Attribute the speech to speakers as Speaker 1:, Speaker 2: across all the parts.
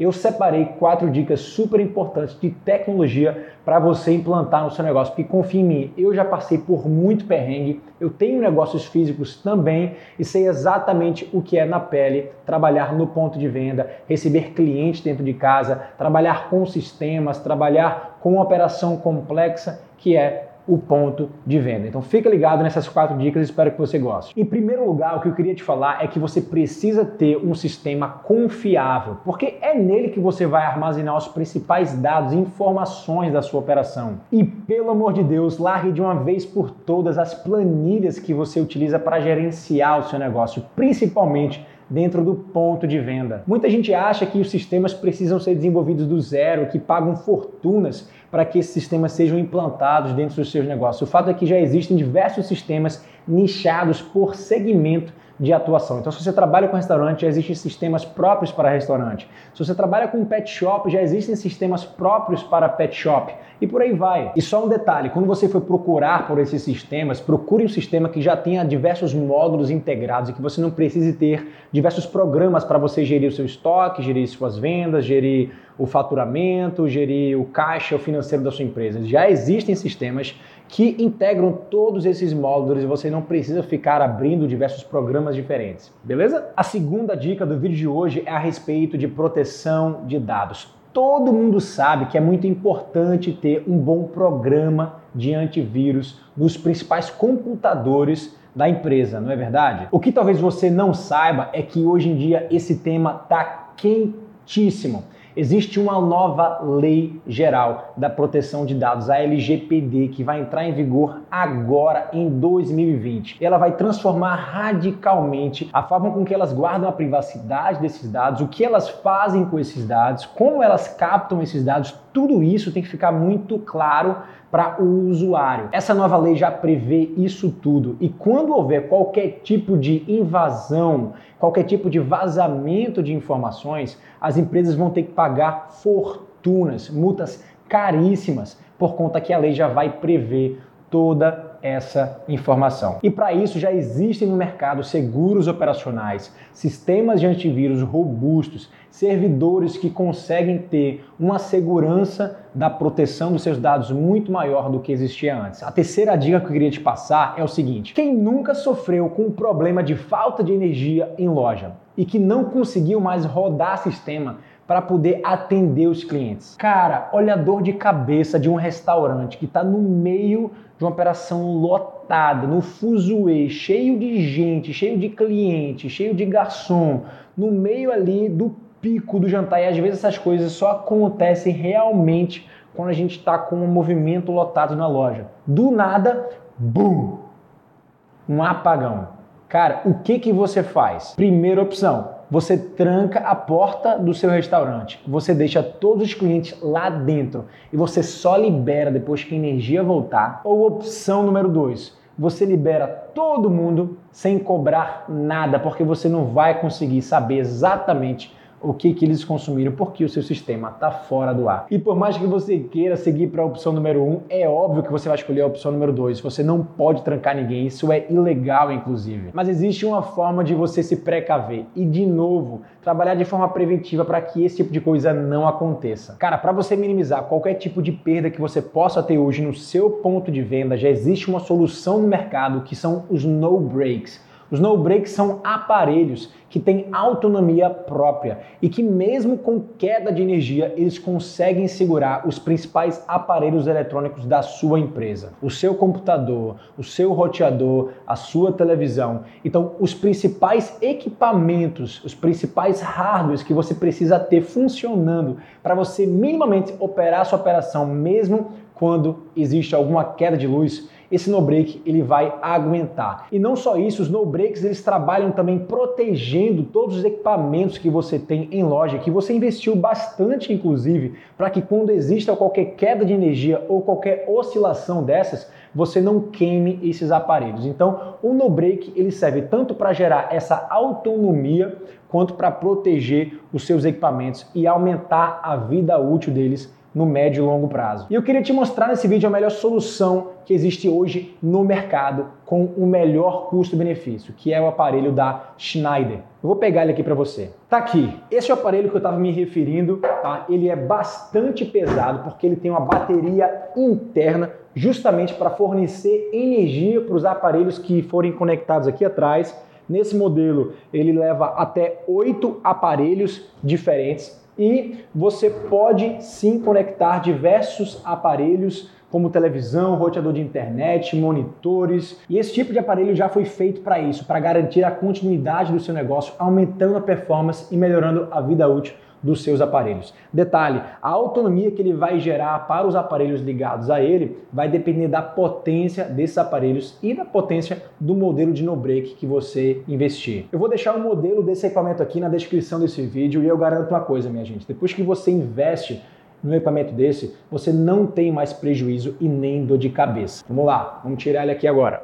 Speaker 1: eu separei quatro dicas super importantes de tecnologia para você implantar no seu negócio. Porque confia em mim, eu já passei por muito perrengue, eu tenho negócios físicos também e sei exatamente o que é na pele trabalhar no ponto de venda, receber clientes dentro de casa, trabalhar com sistemas, trabalhar com uma operação complexa que é o ponto de venda. Então fica ligado nessas quatro dicas, espero que você goste. Em primeiro lugar, o que eu queria te falar é que você precisa ter um sistema confiável, porque é nele que você vai armazenar os principais dados e informações da sua operação. E pelo amor de Deus, largue de uma vez por todas as planilhas que você utiliza para gerenciar o seu negócio, principalmente dentro do ponto de venda. Muita gente acha que os sistemas precisam ser desenvolvidos do zero, que pagam fortunas para que esses sistemas sejam implantados dentro dos seus negócios. O fato é que já existem diversos sistemas nichados por segmento de atuação. Então, se você trabalha com restaurante, já existem sistemas próprios para restaurante. Se você trabalha com pet shop, já existem sistemas próprios para pet shop. E por aí vai. E só um detalhe: quando você for procurar por esses sistemas, procure um sistema que já tenha diversos módulos integrados e que você não precise ter diversos programas para você gerir o seu estoque, gerir suas vendas, gerir o faturamento, gerir o caixa, o financeiro da sua empresa. Já existem sistemas que integram todos esses módulos e você não precisa ficar abrindo diversos programas diferentes, beleza? A segunda dica do vídeo de hoje é a respeito de proteção de dados. Todo mundo sabe que é muito importante ter um bom programa de antivírus nos principais computadores da empresa, não é verdade? O que talvez você não saiba é que hoje em dia esse tema está quentíssimo. Existe uma nova lei geral da proteção de dados, a LGPD, que vai entrar em vigor agora em 2020. Ela vai transformar radicalmente a forma com que elas guardam a privacidade desses dados, o que elas fazem com esses dados, como elas captam esses dados, tudo isso tem que ficar muito claro para o usuário. Essa nova lei já prevê isso tudo e quando houver qualquer tipo de invasão, qualquer tipo de vazamento de informações, as empresas vão ter que pagar fortunas, multas caríssimas, por conta que a lei já vai prever toda essa informação. E para isso já existem no mercado seguros operacionais, sistemas de antivírus robustos, servidores que conseguem ter uma segurança da proteção dos seus dados muito maior do que existia antes. A terceira dica que eu queria te passar é o seguinte: quem nunca sofreu com o problema de falta de energia em loja e que não conseguiu mais rodar sistema para poder atender os clientes. Cara, olha a dor de cabeça de um restaurante que está no meio de uma operação lotada, no fuzuê, cheio de gente, cheio de cliente, cheio de garçom, no meio ali do pico do jantar. E às vezes essas coisas só acontecem realmente quando a gente está com um movimento lotado na loja. Do nada, bum! Um apagão. Cara, o que que você faz? Primeira opção, você tranca a porta do seu restaurante, você deixa todos os clientes lá dentro e você só libera depois que a energia voltar. Ou opção número dois, você libera todo mundo sem cobrar nada, porque você não vai conseguir saber exatamente o que, que eles consumiram, porque o seu sistema está fora do ar. E por mais que você queira seguir para a opção número 1, um, é óbvio que você vai escolher a opção número 2. Você não pode trancar ninguém, isso é ilegal, inclusive. Mas existe uma forma de você se precaver e, de novo, trabalhar de forma preventiva para que esse tipo de coisa não aconteça. Cara, para você minimizar qualquer tipo de perda que você possa ter hoje no seu ponto de venda, já existe uma solução no mercado que são os no breaks. Os no breaks são aparelhos que têm autonomia própria e que mesmo com queda de energia, eles conseguem segurar os principais aparelhos eletrônicos da sua empresa. O seu computador, o seu roteador, a sua televisão. Então, os principais equipamentos, os principais hardwares que você precisa ter funcionando para você minimamente operar a sua operação mesmo quando existe alguma queda de luz, esse no break ele vai aguentar. E não só isso, os no breaks eles trabalham também protegendo todos os equipamentos que você tem em loja, que você investiu bastante inclusive, para que quando exista qualquer queda de energia ou qualquer oscilação dessas, você não queime esses aparelhos. Então, o no break ele serve tanto para gerar essa autonomia quanto para proteger os seus equipamentos e aumentar a vida útil deles no médio e longo prazo. E eu queria te mostrar nesse vídeo a melhor solução que existe hoje no mercado com o melhor custo-benefício, que é o aparelho da Schneider. Eu vou pegar ele aqui para você. Tá aqui. Esse é o aparelho que eu estava me referindo, tá? Ele é bastante pesado porque ele tem uma bateria interna justamente para fornecer energia para os aparelhos que forem conectados aqui atrás. Nesse modelo, ele leva até oito aparelhos diferentes e você pode sim conectar diversos aparelhos como televisão, roteador de internet, monitores. E esse tipo de aparelho já foi feito para isso, para garantir a continuidade do seu negócio, aumentando a performance e melhorando a vida útil dos seus aparelhos. Detalhe: a autonomia que ele vai gerar para os aparelhos ligados a ele vai depender da potência desses aparelhos e da potência do modelo de no-break que você investir. Eu vou deixar o modelo desse equipamento aqui na descrição desse vídeo e eu garanto uma coisa, minha gente: depois que você investe no equipamento desse, você não tem mais prejuízo e nem dor de cabeça. Vamos lá, vamos tirar ele aqui agora.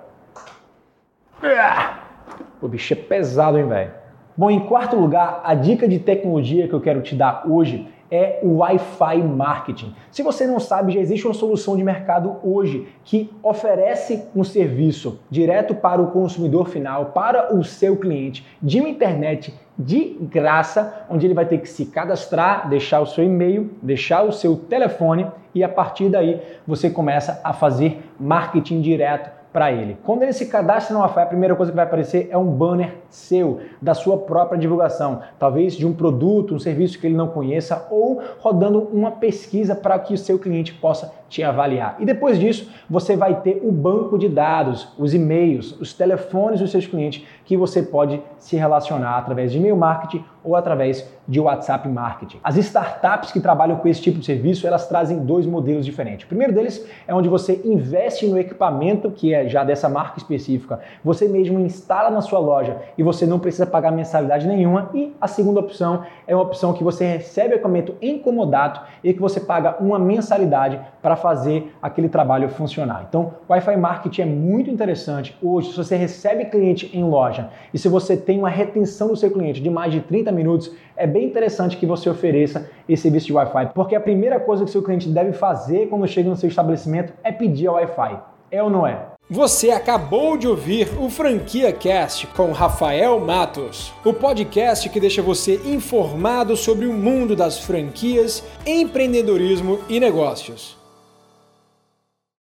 Speaker 1: O bicho é pesado, hein, velho? Bom, em quarto lugar, a dica de tecnologia que eu quero te dar hoje é o Wi-Fi Marketing. Se você não sabe, já existe uma solução de mercado hoje que oferece um serviço direto para o consumidor final, para o seu cliente, de uma internet de graça, onde ele vai ter que se cadastrar, deixar o seu e-mail, deixar o seu telefone e a partir daí você começa a fazer marketing direto para ele. Quando ele se cadastra no Wi-Fi, a primeira coisa que vai aparecer é um banner seu, da sua própria divulgação, talvez de um produto, um serviço que ele não conheça ou rodando uma pesquisa para que o seu cliente possa te avaliar. E depois disso, você vai ter o banco de dados, os e-mails, os telefones dos seus clientes que você pode se relacionar através de e-mail marketing ou através de WhatsApp marketing. As startups que trabalham com esse tipo de serviço, elas trazem dois modelos diferentes. O primeiro deles é onde você investe no equipamento que é já dessa marca específica, você mesmo instala na sua loja e você não precisa pagar mensalidade nenhuma. E a segunda opção é uma opção que você recebe o equipamento incomodado e que você paga uma mensalidade para fazer aquele trabalho funcionar. Então, Wi-Fi Marketing é muito interessante. Hoje, se você recebe cliente em loja e se você tem uma retenção do seu cliente de mais de 30 minutos, é bem interessante que você ofereça esse serviço de Wi-Fi, porque a primeira coisa que seu cliente deve fazer quando chega no seu estabelecimento é pedir a Wi-Fi. É ou não é?
Speaker 2: Você acabou de ouvir o Franquia Cast com Rafael Matos, o podcast que deixa você informado sobre o mundo das franquias, empreendedorismo e negócios.